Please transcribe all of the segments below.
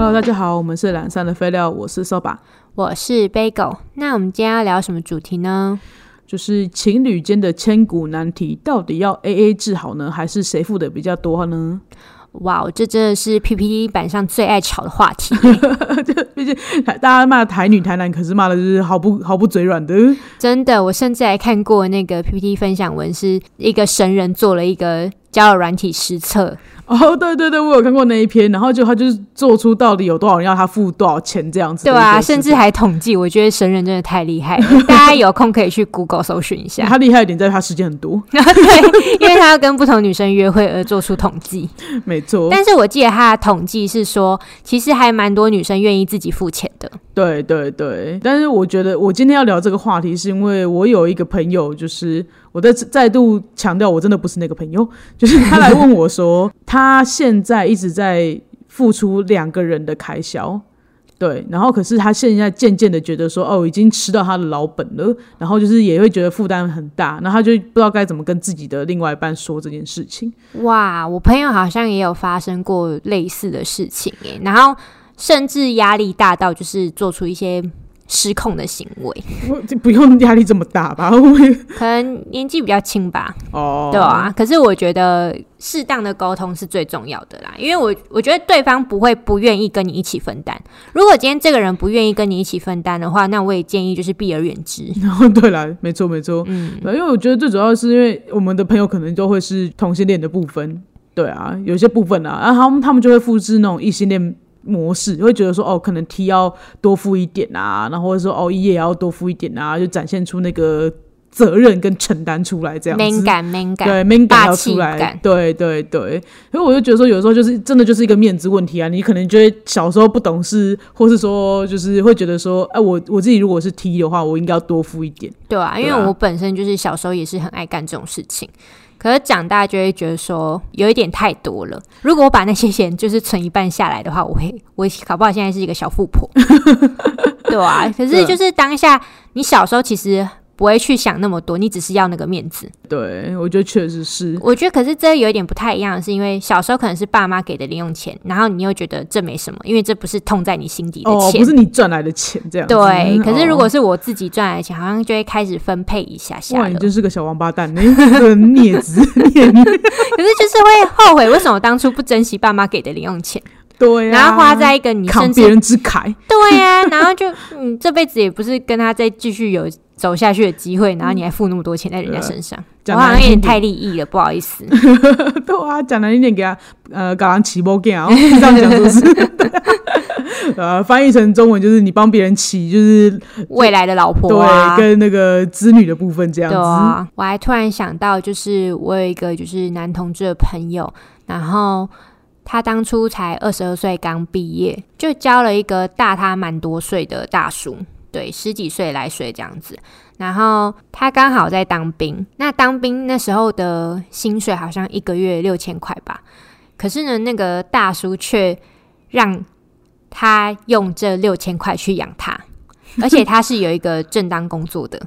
Hello，大家好，我们是懒散的废料，我是 Soba，我是 Bagel。那我们今天要聊什么主题呢？就是情侣间的千古难题，到底要 A A 制好呢，还是谁付的比较多呢？哇，这真的是 PPT 版上最爱吵的话题。毕竟大家骂台女台男，可是骂的就是毫不毫不嘴软的。真的，我甚至还看过那个 PPT 分享文，是一个神人做了一个交友软体实测。哦，对对对，我有看过那一篇，然后就他就是做出到底有多少人要他付多少钱这样子。对啊，甚至还统计，我觉得神人真的太厉害了。大家有空可以去 Google 搜寻一下。他厉害一点在他时间很多。对，因为他要跟不同女生约会而做出统计。没错。但是我记得他的统计是说，其实还蛮多女生愿意自己付钱的。对对对，但是我觉得我今天要聊这个话题，是因为我有一个朋友，就是我在再度强调，我真的不是那个朋友，就是他来问我说，他 他现在一直在付出两个人的开销，对，然后可是他现在渐渐的觉得说，哦，已经吃到他的老本了，然后就是也会觉得负担很大，然后他就不知道该怎么跟自己的另外一半说这件事情。哇，我朋友好像也有发生过类似的事情诶，然后。甚至压力大到就是做出一些失控的行为，不用压力这么大吧？可能年纪比较轻吧。哦，对啊。可是我觉得适当的沟通是最重要的啦，因为我我觉得对方不会不愿意跟你一起分担。如果今天这个人不愿意跟你一起分担的话，那我也建议就是避而远之。对啦，没错没错。嗯，因为我觉得最主要是因为我们的朋友可能都会是同性恋的部分，对啊，有些部分啊，然后他们他们就会复制那种异性恋。模式会觉得说哦，可能 T 要多付一点啊，然后或者说哦，E 也要多付一点啊，就展现出那个责任跟承担出来这样子。敏感，敏感，对，敏感要出来，对对对。所以我就觉得说，有时候就是真的就是一个面子问题啊。你可能觉得小时候不懂事，或是说就是会觉得说，哎，我我自己如果是 T 的话，我应该要多付一点。对啊，因为我本身就是小时候也是很爱干这种事情。可是长大就会觉得说有一点太多了。如果我把那些钱就是存一半下来的话，我会我搞不好现在是一个小富婆，对啊。可是就是当下你小时候其实。不会去想那么多，你只是要那个面子。对，我觉得确实是。我觉得，可是这有一点不太一样，是因为小时候可能是爸妈给的零用钱，然后你又觉得这没什么，因为这不是痛在你心底的钱，不是你赚来的钱，这样。对，可是如果是我自己赚来的钱，好像就会开始分配一下下。哇，你真是个小王八蛋，那个孽子孽。可是就是会后悔，为什么当初不珍惜爸妈给的零用钱？对，然后花在一个你扛别人之慨。对呀，然后就你这辈子也不是跟他再继续有。走下去的机会，然后你还付那么多钱在人家身上，我好像有点太利益了，不好意思。对啊，讲难听点，给他呃，搞人起波这样讲就是。呃，翻译成中文就是你帮别人起，就是未来的老婆，对，跟那个子女的部分这样子。我还突然想到，就是我有一个就是男同志的朋友，然后他当初才二十二岁，刚毕业，就交了一个大他蛮多岁的大叔。对，十几岁来岁这样子，然后他刚好在当兵，那当兵那时候的薪水好像一个月六千块吧，可是呢，那个大叔却让他用这六千块去养他，而且他是有一个正当工作的，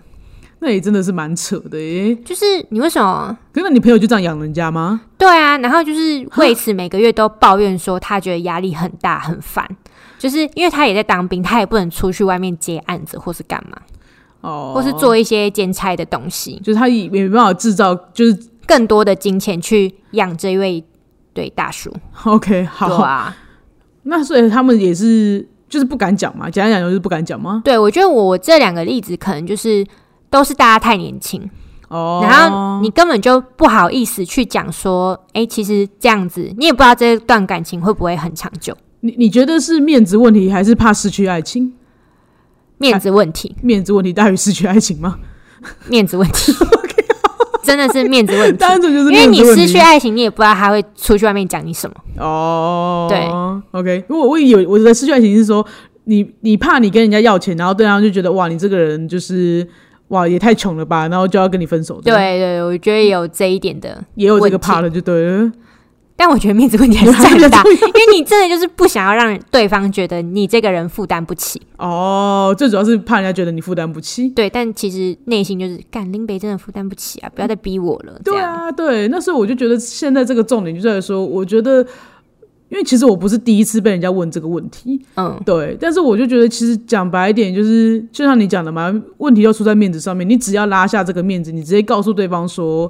那也真的是蛮扯的耶。就是你为什么？那你朋友就这样养人家吗？对啊，然后就是为此每个月都抱怨说他觉得压力很大，很烦。就是因为他也在当兵，他也不能出去外面接案子或是干嘛，哦，或是做一些兼差的东西，就是他也没办法制造，就是更多的金钱去养这位对大叔。OK，好啊，那所以他们也是就是不敢讲嘛，简单讲就是不敢讲吗？对，我觉得我这两个例子可能就是都是大家太年轻哦，然后你根本就不好意思去讲说，哎，其实这样子你也不知道这段感情会不会很长久。你你觉得是面子问题，还是怕失去爱情？面子问题，面子问题大于失去爱情吗？面子问题，真的是面子问题。单纯就是因为你失去爱情，你也不知道他会出去外面讲你什么。哦，对，OK。如果我有我的失去爱情是说，你你怕你跟人家要钱，然后对方就觉得哇，你这个人就是哇也太穷了吧，然后就要跟你分手。对对，我觉得有这一点的，也有这个怕了，就对了。但我觉得面子问题还是很大，因为你真的就是不想要让对方觉得你这个人负担不起。哦，最主要是怕人家觉得你负担不起。对，但其实内心就是干林北真的负担不起啊！不要再逼我了。对啊，对，那时候我就觉得现在这个重点就在说，我觉得因为其实我不是第一次被人家问这个问题，嗯，对，但是我就觉得其实讲白一点，就是就像你讲的嘛，问题要出在面子上面，你只要拉下这个面子，你直接告诉对方说，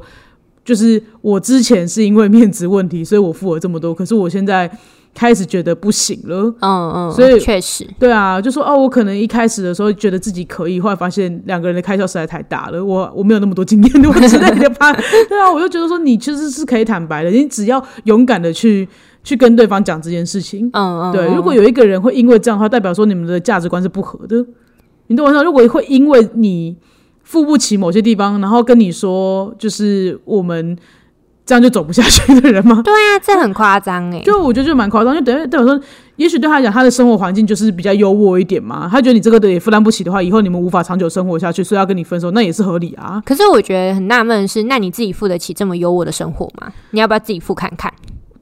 就是我之前是因为面子问题，所以我付了这么多，可是我现在开始觉得不行了。嗯嗯，所以确实，对啊，就说哦，我可能一开始的时候觉得自己可以，后来发现两个人的开销实在太大了，我我没有那么多经验，我之类的吧。对啊，我就觉得说你其实是可以坦白的，你只要勇敢的去去跟对方讲这件事情。嗯嗯，对，嗯如果有一个人会因为这样的话，代表说你们的价值观是不合的。你懂我意思吗？如果会因为你付不起某些地方，然后跟你说，就是我们这样就走不下去的人吗？对啊，这很夸张哎，就我觉得就蛮夸张，就等于代表说，也许对他来讲，他的生活环境就是比较优渥一点嘛。他觉得你这个的也负担不起的话，以后你们无法长久生活下去，所以要跟你分手，那也是合理啊。可是我觉得很纳闷的是，那你自己付得起这么优渥的生活吗？你要不要自己付看看？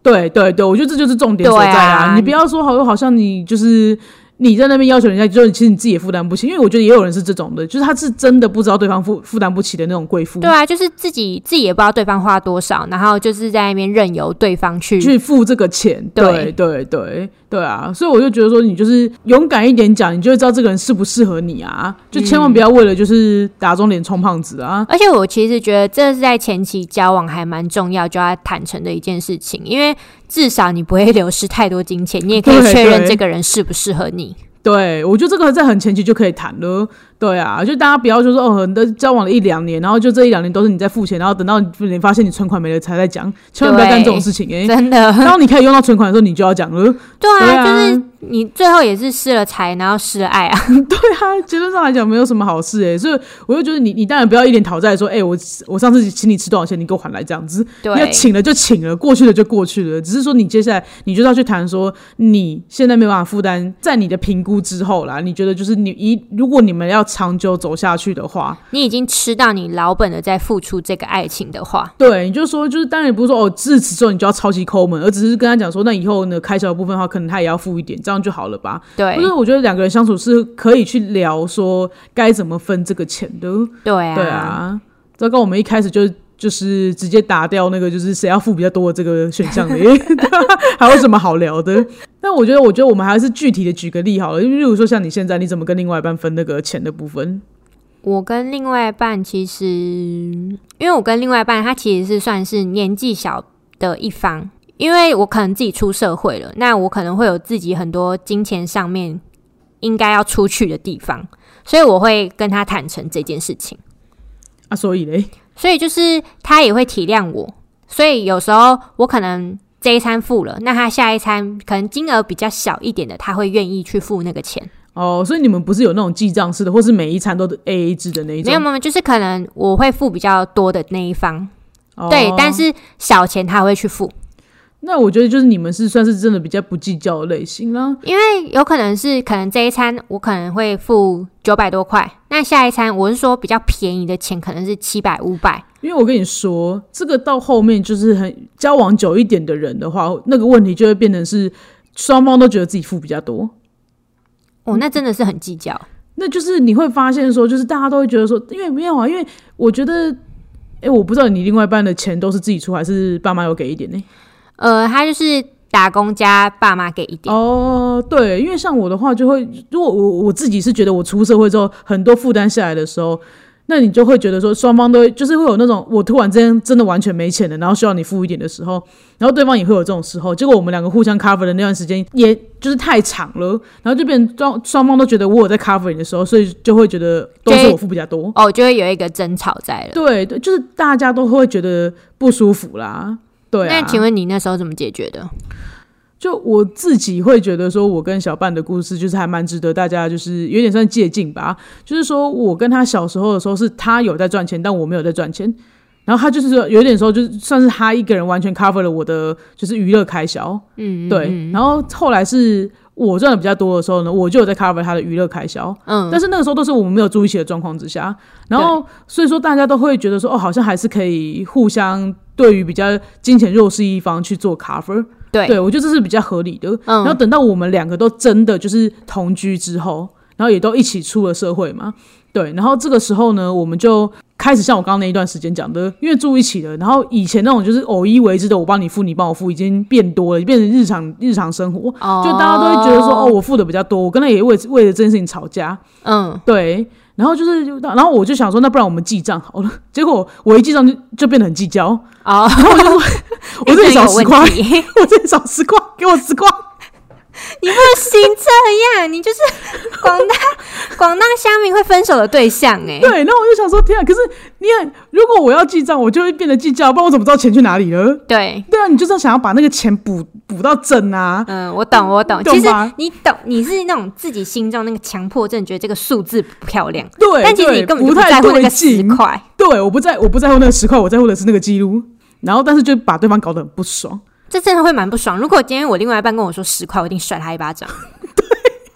对对对，我觉得这就是重点所在对啊你不要说好，好像你就是你在那边要求人家，就是其实你自己也负担不起。因为我觉得也有人是这种的，就是他是真的不知道对方负负担不起的那种贵妇，对啊，就是自己自己也不知道对方花多少，然后就是在那边任由对方去。去付这个钱。对对对对对啊，所以我就觉得说，你就是勇敢一点讲，你就会知道这个人适不适合你啊。就千万不要为了就是打肿脸充胖子啊。而且我其实觉得这是在前期交往还蛮重要，就要坦诚的一件事情，因为至少你不会流失太多金钱，你也可以确认这个人适不适合你。对，我觉得这个在很前期就可以谈了。对啊，就大家不要就说哦，你的交往了一两年，然后就这一两年都是你在付钱，然后等到你你发现你存款没了才在讲，千万不要干这种事情哎、真的，然后你可以用到存款的时候，你就要讲了。对啊，对啊就是你最后也是失了财，然后失了爱啊。对啊，结论上来讲没有什么好事哎、所以我就觉得你你当然不要一脸讨债说，哎、我我上次请你吃多少钱，你给我还来这样子。对要，请了就请了，过去了就过去了。只是说你接下来你就要去谈说，你现在没有办法负担，在你的评估之后啦，你觉得就是你一如果你们要长久走下去的话，你已经吃到你老本的在付出这个爱情的话，对，你就说就是当然也不是说哦自此之后你就要超级抠门，而只是跟他讲说，那以后呢开销的部分的话，可能他也要付一点，这样就好了吧？对就是我觉得两个人相处是可以去聊说该怎么分这个钱的。对啊，对，啊，这跟我们一开始就就是直接打掉那个就是谁要付比较多的这个选项的，还有什么好聊的？但我觉得，我觉得我们还是具体的举个例好了，就例如说像你现在你怎么跟另外一半分那个钱的部分？我跟另外一半其实，因为我跟另外一半他其实是算是年纪小的一方，因为我可能自己出社会了，那我可能会有自己很多金钱上面应该要出去的地方，所以我会跟他坦诚这件事情。啊，所以嘞，所以就是他也会体谅我，所以有时候我可能这一餐付了，那他下一餐可能金额比较小一点的，他会愿意去付那个钱。哦，所以你们不是有那种记账式的，或是每一餐都 A A 制的那一种？没有没有，就是可能我会付比较多的那一方，哦对，但是小钱他会去付，那我觉得就是你们是算是真的比较不计较的类型啦。因为有可能是可能这一餐我可能会付九百多块，那下一餐我是说比较便宜的钱，可能是七百五百。因为我跟你说，这个到后面就是很交往久一点的人的话，那个问题就会变成是双方都觉得自己付比较多。哦，那真的是很计较。那就是你会发现说，就是大家都会觉得说，因为没有啊，因为我觉得，哎、我不知道你另外一半的钱都是自己出还是爸妈有给一点呢、呃，他就是打工加爸妈给一点。哦，对，因为像我的话，就会如果我我自己是觉得我出社会之后很多负担下来的时候，那你就会觉得说双方都会就是会有那种我突然之间真的完全没钱了，然后需要你付一点的时候，然后对方也会有这种时候，结果我们两个互相 cover 的那段时间，也就是太长了，然后就变成双双方都觉得我有在 cover 你的时候，所以就会觉得都是我付比较多。哦，就会有一个争吵在了。对对，就是大家都会觉得不舒服啦。对啊，那请问你那时候怎么解决的？就我自己会觉得说，我跟小半的故事就是还蛮值得大家就是有点算借鉴吧。就是说我跟他小时候的时候，是他有在赚钱，但我没有在赚钱。然后他就是说有点时候就是算是他一个人完全 cover 了我的就是娱乐开销，嗯，嗯对。嗯然后后来是我赚的比较多的时候呢，我就有在 cover 他的娱乐开销。嗯，但是那个时候都是我们没有住一起的状况之下，然后所以说大家都会觉得说，哦，好像还是可以互相对于比较金钱弱势一方去做 cover。对，对我觉得这是比较合理的。嗯然后等到我们两个都真的就是同居之后，然后也都一起出了社会嘛，对，然后这个时候呢，我们就开始像我刚刚那一段时间讲的，因为住一起了，然后以前那种就是偶一为之的，我帮你付，你帮我付，已经变多了，变成日常日常生活，哦就大家都会觉得说，哦，我付的比较多，我跟他也为为了这件事情吵架，嗯，对。然后就是，然后我就想说，那不然我们记账好了。结果我一记账就就变得很计较，哦，我这里少十块，我这里少十块，给我十块。你不行这样，你就是广大广大乡民会分手的对象哎。对，然后我就想说，天啊！可是你看，如果我要记账，我就会变得计较，不然我怎么知道钱去哪里了？对，对啊，你就是要想要把那个钱补补到正啊。嗯，我懂，我懂。其实你懂，你是那种自己心中那个强迫症，觉得这个数字不漂亮，对，但其实对你根本不太对在乎那个十。块。对，我不在，我不在乎那个十块，我在乎的是那个记录。然后，但是就把对方搞得很不爽。这真的会蛮不爽。如果今天我另外一半跟我说十块，我一定甩他一巴掌。对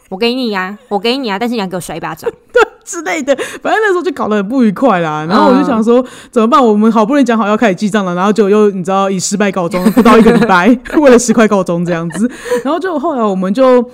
我给你呀、我给你啊，但是你要给我甩一巴掌。对之类的，反正那时候就搞得很不愉快啦。然后我就想说，怎么办？我们好不容易讲好要开始记账了，然后就又你知道以失败告终，不到一个礼拜，为了十块告终这样子。然后就后来我们就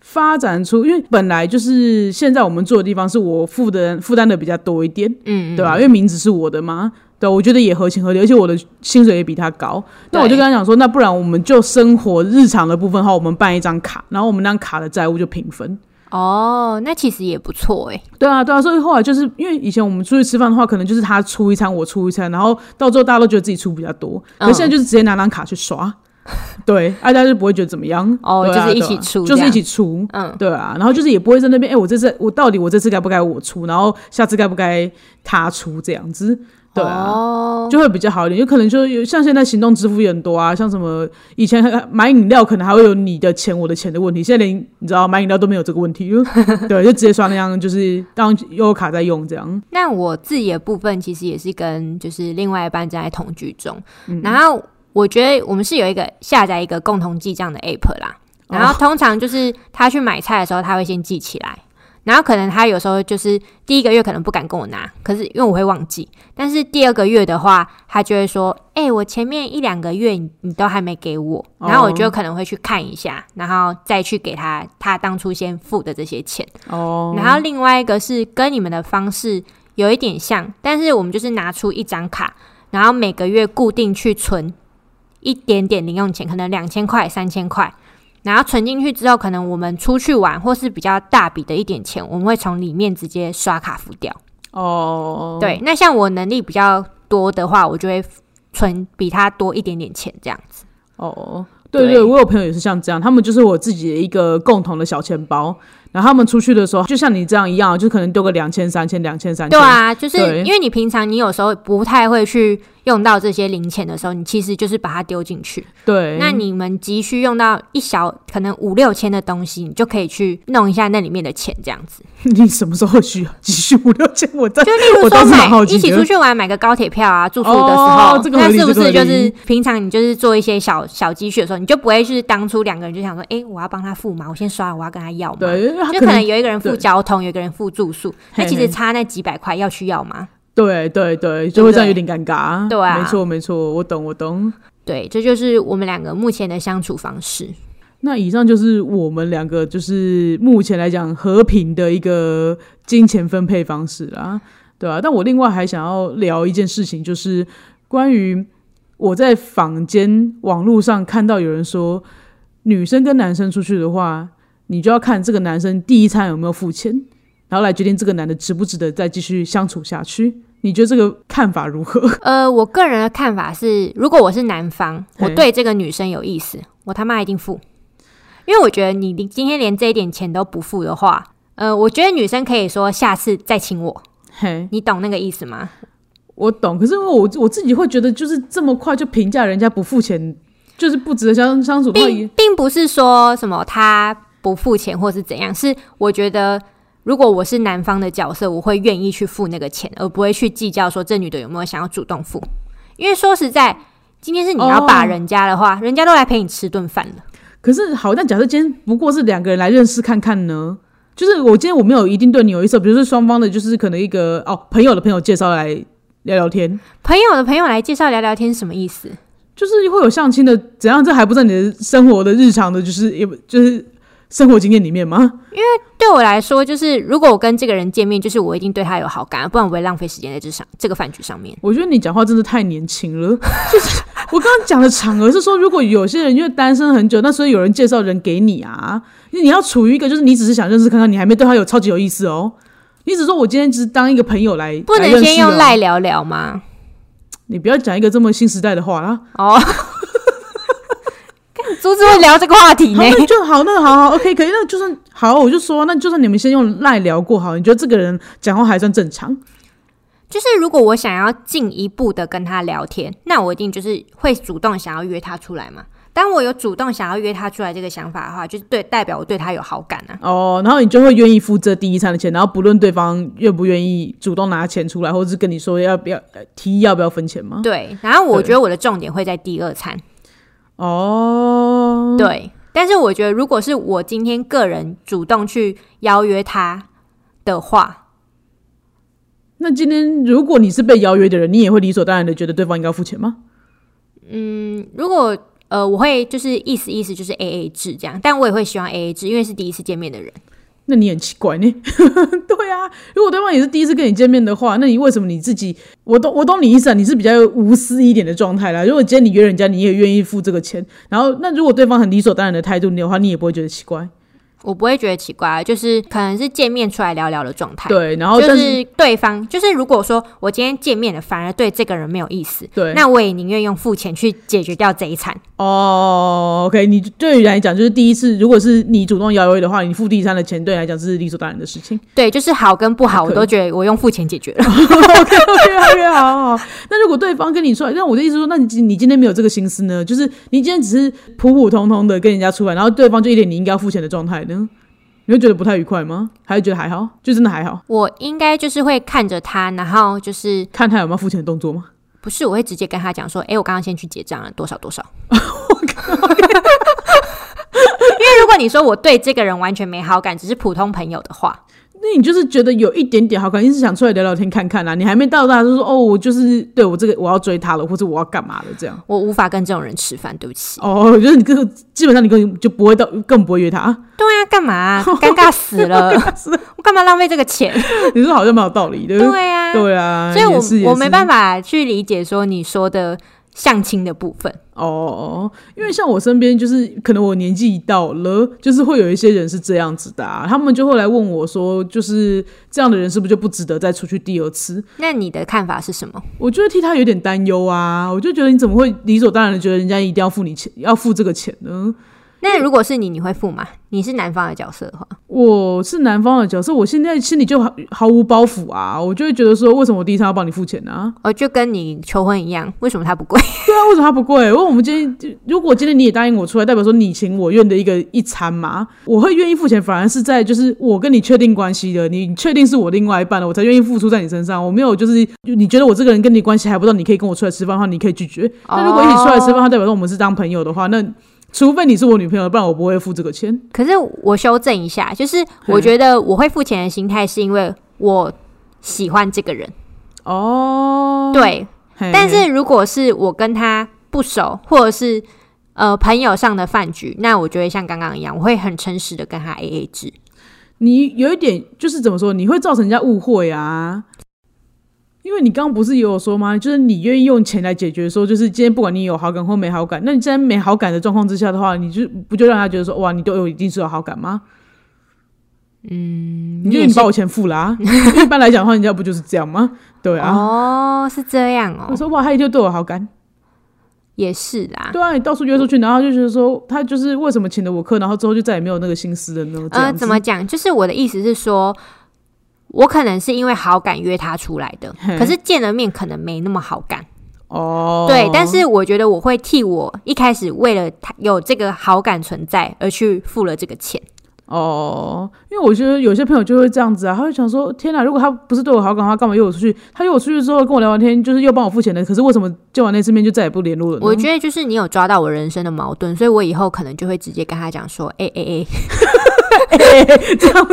发展出，因为本来就是现在我们住的地方是我负的负担的比较多一点，嗯，对吧、因为名字是我的嘛。对，我觉得也合情合理，而且我的薪水也比他高。那我就跟他讲说，那不然我们就生活日常的部分的话，我们办一张卡，然后我们那张卡的债务就平分。哦，那其实也不错哎。对啊，对啊，所以后来就是因为以前我们出去吃饭的话，可能就是他出一餐，我出一餐，然后到最后大家都觉得自己出比较多，可是现在就是直接拿张卡去刷，对，大家就不会觉得怎么样。哦啊就是一起出啊就是一起出，嗯，对啊，然后就是也不会在那边，哎、我这次我到底我这次该不该我出，然后下次该不该他出这样子，对啊。哦，就会比较好一点，有可能就有像现在行动支付也很多啊，像什么以前买饮料可能还会有你的钱我的钱的问题，现在连你知道买饮料都没有这个问题了，对，就直接刷那样，就是当悠游卡在用这样。那我自己的部分其实也是跟就是另外一半正在同居中，嗯然后我觉得我们是有一个下载一个共同记账的 app 啦，哦然后通常就是他去买菜的时候，他会先记起来。然后可能他有时候就是第一个月可能不敢跟我拿，可是因为我会忘记。但是第二个月的话，他就会说：“哎、我前面一两个月你你都还没给我。”然后我就可能会去看一下，然后再去给他他当初先付的这些钱。哦，然后另外一个是跟你们的方式有一点像，但是我们就是拿出一张卡，然后每个月固定去存一点点零用钱，可能两千块、三千块，然后存进去之后，可能我们出去玩或是比较大笔的一点钱，我们会从里面直接刷卡付掉。哦，对，那像我能力比较多的话，我就会存比他多一点点钱这样子。哦，对对对，我有朋友也是像这样，他们就是我自己的一个共同的小钱包，然后他们出去的时候，就像你这样一样，就可能丢个两千、三千、两千、三千，对啊，就是因为你平常你有时候不太会去用到这些零钱的时候，你其实就是把它丢进去。对，那你们急需用到一小可能五六千的东西，你就可以去弄一下那里面的钱，这样子。你什么时候需要急需五六千？我在就例如说买一起出去玩，买个高铁票啊，住宿的时候，哦这个合那是不是就是平常你就是做一些小小积蓄的时候，你就不会是当初两个人就想说，哎、我要帮他付嘛，我先刷，我要跟他要嘛。为他就可可能有一个人付交通，有一个人付住宿，那其实差那几百块要需要吗？对对对，就会这样有点尴尬。对啊没错没错，我懂我懂。对，这就是我们两个目前的相处方式。那以上就是我们两个就是目前来讲和平的一个金钱分配方式啦，对啊，但我另外还想要聊一件事情，就是关于我在坊间网络上看到有人说，女生跟男生出去的话，你就要看这个男生第一餐有没有付钱，然后来决定这个男的值不值得再继续相处下去。你觉得这个看法如何？呃，我个人的看法是，如果我是男方，我对这个女生有意思，我他妈一定付，因为我觉得你你今天连这一点钱都不付的话，呃，我觉得女生可以说下次再请我，嘿，你懂那个意思吗？我懂，可是因为我我自己会觉得，就是这么快就评价人家不付钱，就是不值得相相处的话也，并并不是说什么他不付钱或是怎样，是我觉得如果我是男方的角色，我会愿意去付那个钱，而不会去计较说这女的有没有想要主动付。因为说实在，今天是你要把哦人家的话，人家都来陪你吃顿饭了。可是好，但假设今天不过是两个人来认识看看呢？就是我今天我没有一定对你有意思，比如说双方的，就是可能一个哦朋友的朋友介绍来聊聊天，朋友的朋友来介绍聊聊天是什么意思？就是会有相亲的，怎样？这还不在你的生活的日常的，就是也不就是生活经验里面吗？因为对我来说，就是如果我跟这个人见面，就是我一定对他有好感，不然我不会浪费时间在这上这个饭局上面。我觉得你讲话真的太年轻了。就是我刚刚讲的场合是说，如果有些人因为单身很久，那所以有人介绍人给你啊，你要处于一个就是你只是想认识看看，你还没对他有超级有意思哦。你只说我今天只是当一个朋友来，不能先用赖聊聊吗？你不要讲一个这么新时代的话啦。哦，看阻止我聊这个话题，呢。那就好，那好好，OK，可以。那就算好，我就说，那就算你们先用赖聊过好，你觉得这个人讲话还算正常？就是如果我想要进一步的跟他聊天，那我一定就是会主动想要约他出来嘛。当我有主动想要约他出来这个想法的话，就是对代表我对他有好感啊。哦，然后你就会愿意付这第一餐的钱，然后不论对方愿不愿意主动拿钱出来，或者是跟你说要不要呃提议要不要分钱吗？对，然后我对觉得我的重点会在第二餐。哦，对，但是我觉得如果是我今天个人主动去邀约他的话，那今天如果你是被邀约的人，你也会理所当然的觉得对方应该付钱吗？嗯，如果呃，我会就是意思意思就是 A A 制这样，但我也会希望 A A 制，因为是第一次见面的人。那你很奇怪呢。对啊，如果对方也是第一次跟你见面的话，那你为什么你自己？我懂，我懂你意思啊，你是比较无私一点的状态啦。如果今天你约人家，你也愿意付这个钱，然后那如果对方很理所当然的态度你的话，你也不会觉得奇怪。我不会觉得奇怪，就是可能是见面出来聊聊的状态。对，然后就是是对方，就是如果说我今天见面了，反而对这个人没有意思，对，那我也宁愿用付钱去解决掉这一餐。哦，OK，你对于来讲就是第一次，如果是你主动邀约的话，你付第一餐的钱对你来讲是理所当然的事情。对，就是好跟不好，我都觉得我用付钱解决了。OK OK，好好好。那如果对方跟你说，那我的意思说，那你你今天没有这个心思呢？就是你今天只是普普通通的跟人家出来，然后对方就一脸你应该要付钱的状态呢？你会觉得不太愉快吗？还是觉得还好？就真的还好？我应该就是会看着他，然后就是看他有没有付钱的动作吗？不是我会直接跟他讲说，哎、我刚刚先去结账了，多少多少。因为如果你说我对这个人完全没好感，只是普通朋友的话，那你就是觉得有一点点好感，你是想出来聊聊天看看啊？你还没到达就说哦，我就是对我这个我要追他了，或者我要干嘛了这样？我无法跟这种人吃饭，对不起。哦，就是你这个基本上你根本就不会到，更不会约他。对啊，干嘛 啊、尴尬死了！我干嘛浪费这个钱？你说好像蛮有道理的。对啊，对啊，所以我我没办法法去理解说你说的相亲的部分。哦，因为像我身边就是可能我年纪到了，就是会有一些人是这样子的、啊，他们就会来问我说，就是这样的人是不是就不值得再出去第二次？那你的看法是什么？我就会替他有点担忧啊，我就觉得你怎么会理所当然的觉得人家一定要付你钱，要付这个钱呢？那如果是你，你会付吗？你是男方的角色的话，我是男方的角色，我现在心里就毫毫无包袱啊，我就会觉得说，为什么我第一餐要帮你付钱呢、啊？哦，就跟你求婚一样，为什么他不贵？对啊，为什么他不贵？因为我们今天如果今天你也答应我出来，代表说你情我愿的一个一餐嘛，我会愿意付钱，反而是在就是我跟你确定关系的，你确定是我另外一半了，我才愿意付出在你身上。我没有就是你觉得我这个人跟你关系还不到，你可以跟我出来吃饭的话，你可以拒绝。但如果一起出来吃饭，它代表说我们是当朋友的话，那除非你是我女朋友，不然我不会付这个钱。可是我修正一下，就是我觉得我会付钱的心态是因为我喜欢这个人，哦，对。但是如果是我跟他不熟，或者是呃朋友上的饭局，那我就会像刚刚一样，我会很诚实的跟他 A A 制。你有一点就是怎么说，你会造成人家误会啊。因为你刚刚不是也有说吗？就是你愿意用钱来解决，说就是今天不管你有好感或没好感，那你在没好感的状况之下的话，你就不就让他觉得说哇，你对我一定是有好感吗？嗯，你就也你把我钱付了啊。一般来讲的话，人家不就是这样吗？对啊。哦，是这样哦，我说哇，他一定对我好感。也是啦。对啊，你到处约出去，然后就觉得说他就是为什么请了我客，然后之后就再也没有那个心思了呢？这呃，怎么讲？就是我的意思是说，我可能是因为好感约他出来的，可是见了面可能没那么好感。哦，对，但是我觉得我会替我一开始为了他有这个好感存在而去付了这个钱。哦，因为我觉得有些朋友就会这样子啊，他会想说：天哪，如果他不是对我好感的话，干嘛约我出去？他约我出去之后跟我聊完天，就是又帮我付钱的，可是为什么见完那次面就再也不联络了呢？我觉得就是你有抓到我人生的矛盾，所以我以后可能就会直接跟他讲说：“哎哎哎，这样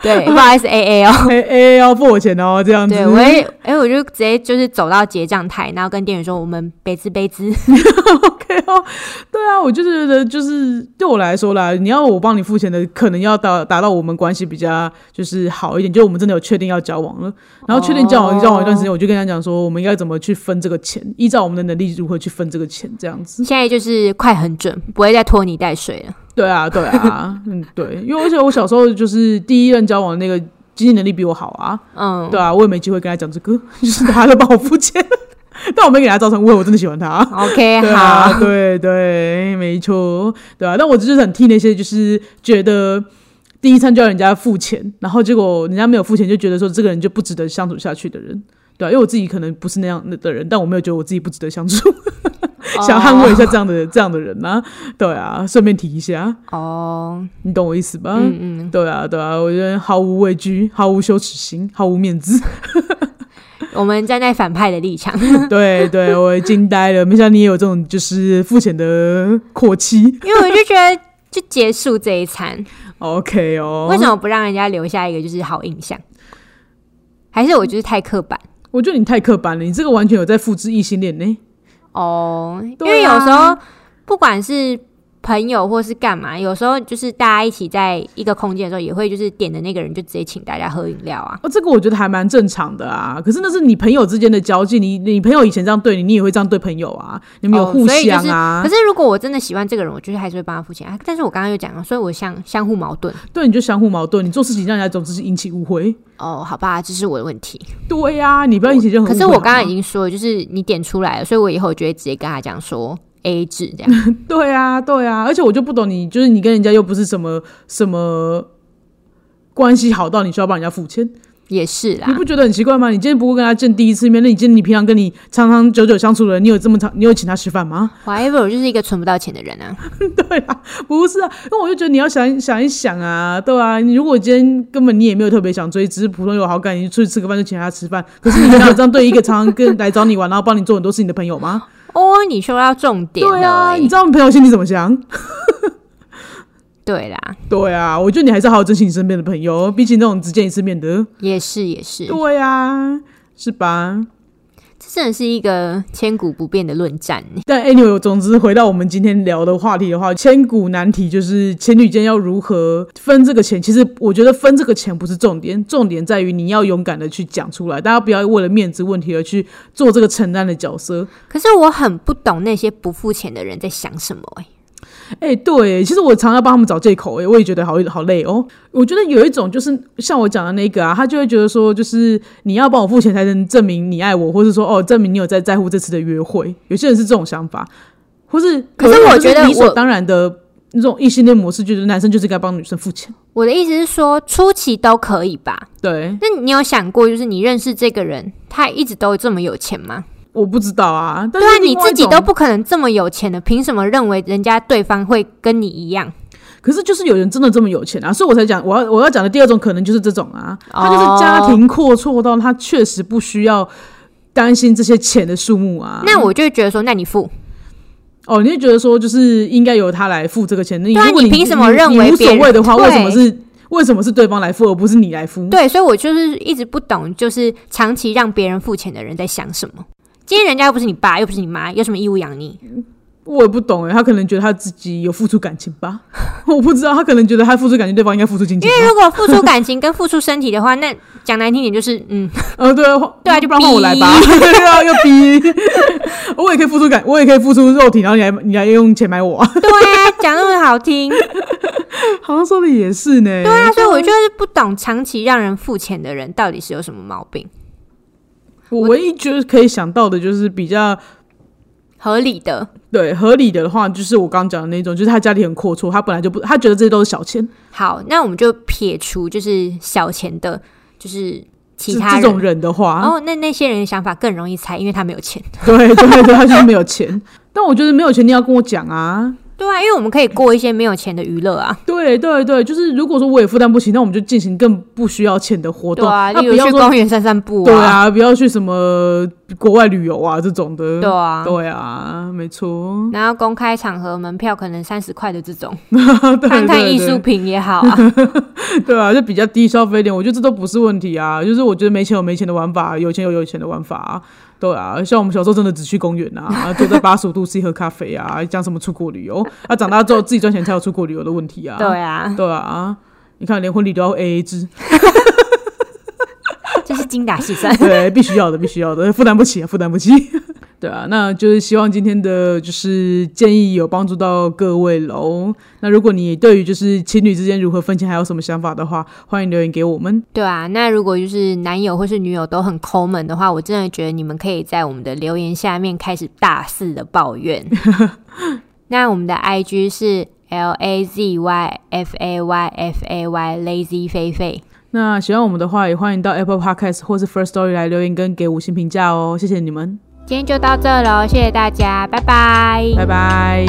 对，不好意思，A A 哦。A A 要付我钱哦，这样子。对，我也，哎、我就直接就是走到结账台，然后跟店员说我们杯资杯资。OK 哦，对啊，我就觉得就是对我来说啦，你要我帮你付钱的，可能要达达到我们关系比较就是好一点，就我们真的有确定要交往了，然后确定交往、哦交往一段时间，我就跟他讲说，我们应该怎么去分这个钱，依照我们的能力如何去分这个钱，这样子。现在就是快很准，不会再拖泥带水了。对啊，对啊，嗯，对，因为而且我小时候就是第一任交往的那个经济能力比我好啊，嗯，对啊，我也没机会跟他讲这个，就是他都帮我付钱，但我没给他造成误会，我真的喜欢他。OK，对啊，好，对对，没错，对啊。但我就是很替那些就是觉得第一餐就要人家付钱，然后结果人家没有付钱，就觉得说这个人就不值得相处下去的人，对啊，因为我自己可能不是那样的人，但我没有觉得我自己不值得相处，想捍卫一下这样的这样的人啊，对啊，顺便提一下，哦，你懂我意思吧？嗯嗯，对啊，对啊，我觉得毫无畏惧，毫无羞耻心，毫无面子。我们站在反派的立场，对对，我惊呆了，没想到你也有这种就是付钱的阔气。因为我就觉得就结束这一餐，OK 哦，为什么不让人家留下一个就是好印象？还是我就是太刻板我觉得你太刻板了，你这个完全有在复制异性恋呢。哦？因为有时候不管是朋友或是干嘛，有时候就是大家一起在一个空间的时候，也会就是点的那个人就直接请大家喝饮料啊。哦，这个我觉得还蛮正常的啊。可是那是你朋友之间的交际，你你朋友以前这样对你，你也会这样对朋友啊，你们有哦互相啊。可是如果我真的喜欢这个人，我就是还是会帮他付钱啊。但是我刚刚又讲了，所以我相相互矛盾。对，你就相互矛盾，你做事情让人家总是引起误会。哦，好吧，这是我的问题。对呀、你不要引起任何。可是我刚刚已经说了，就是你点出来了，所以我以后就会直接跟他讲说 A 制这样。对啊，对啊，而且我就不懂你，就是你跟人家又不是什么什么关系好到你需要帮人家付钱，也是啦，你不觉得很奇怪吗？你今天不过跟他见第一次面，那你今天你平常跟你长长久久相处的人，你有这么长，你有请他吃饭吗？whatever，我就是一个存不到钱的人啊。对啊，不是啊，因为我就觉得你要想想一想啊，对啊，你如果今天根本你也没有特别想追，只是普通有好感，你出去吃个饭就请他吃饭，可是你哪有这样对一个常常跟来找你玩，然后帮你做很多事情的朋友吗？哦，你说到重点了、对啊，欸你知道我们朋友心里怎么想？对啦，对啊，我觉得你还是好好珍惜你身边的朋友，比起那种只见一次面的。也是也是，对啊，是吧？这真的是一个千古不变的论战。但 anyway，总之回到我们今天聊的话题的话，千古难题就是情侣间要如何分这个钱。其实我觉得分这个钱不是重点，重点在于你要勇敢的去讲出来，大家不要为了面子问题而去做这个承担的角色。可是我很不懂那些不付钱的人在想什么哎、哎、对，其实我常常帮他们找借口，哎，我也觉得好好累哦。我觉得有一种就是像我讲的那个啊，他就会觉得说，就是你要帮我付钱才能证明你爱我，或是说哦，证明你有在在乎这次的约会。有些人是这种想法，或是可是我觉得理所当然的那种异性恋模式，就是男生就是该帮女生付钱。我的意思是说，初期都可以吧？对，那你有想过，就是你认识这个人，他一直都这么有钱吗？我不知道啊，但对啊，你自己都不可能这么有钱的，凭什么认为人家对方会跟你一样？可是就是有人真的这么有钱啊，所以我才讲我要我要讲的第二种可能就是这种啊，他就是家庭阔绰到他确实不需要担心这些钱的数目啊。那我就会觉得说，那你付，哦，你就觉得说就是应该由他来付这个钱？那对啊如果你你凭什么认为无所谓的话，为什么是为什么是对方来付，而不是你来付？对，所以我就是一直不懂，就是长期让别人付钱的人在想什么。今天人家又不是你爸，又不是你妈，有什么义务养你？我也不懂哎，他可能觉得他自己有付出感情吧，我不知道，他可能觉得他付出感情，对方应该付出金钱。因为如果付出感情跟付出身体的话，那讲难听点就是，嗯，呃，对啊，对啊就不然换我来吧，对啊，又逼，我也可以付出感，我也可以付出肉体，然后你来你来用钱买我。啊，对啊，讲那么好听，好像说的也是呢。对啊，所以我就是不懂长期让人付钱的人到底是有什么毛病，我唯一就是可以想到的就是比较合理的。对合理的话，就是我刚刚讲的那种，就是他家里很阔绰，他本来就不，他觉得这些都是小钱，好，那我们就撇除就是小钱的，就是其他这种人的话，哦，那那些人的想法更容易猜，因为他没有钱。对对对，他就是没有钱。但我觉得没有钱你要跟我讲啊，对啊，因为我们可以过一些没有钱的娱乐啊。对对对，就是如果说我也负担不起，那我们就进行更不需要钱的活动。对啊，那例如不要去公园散散步对啊，不要去什么国外旅游啊这种的。对啊对啊，没错。然后公开场合门票可能三十块的这种，对看看对艺术品也好啊。对啊，就比较低消费一点，我觉得这都不是问题啊。就是我觉得没钱有没钱的玩法，有钱有有钱的玩法、啊。对啊，像我们小时候真的只去公园啊，坐在八十五度 C 喝咖啡啊，讲什么出国旅游啊？长大之后自己赚钱才有出国旅游的问题啊。对啊，对啊，你看连婚礼都要 A A 制，这是精打细算。对，必须要的，必须要的，负担不起啊，负担不起。对啊，那就是希望今天的就是建议有帮助到各位喽。那如果你对于就是情侣之间如何分钱还有什么想法的话，欢迎留言给我们。对啊，那如果就是男友或是女友都很抠门的话，我真的觉得你们可以在我们的留言下面开始大肆的抱怨。那我们的 IG 是 L A Z Y F A Y F A Y Lazy 菲菲。那喜欢我们的话，也欢迎到 Apple Podcast 或是 First Story 来留言跟给五星评价哦，谢谢你们，今天就到这喽，谢谢大家，拜拜。拜拜。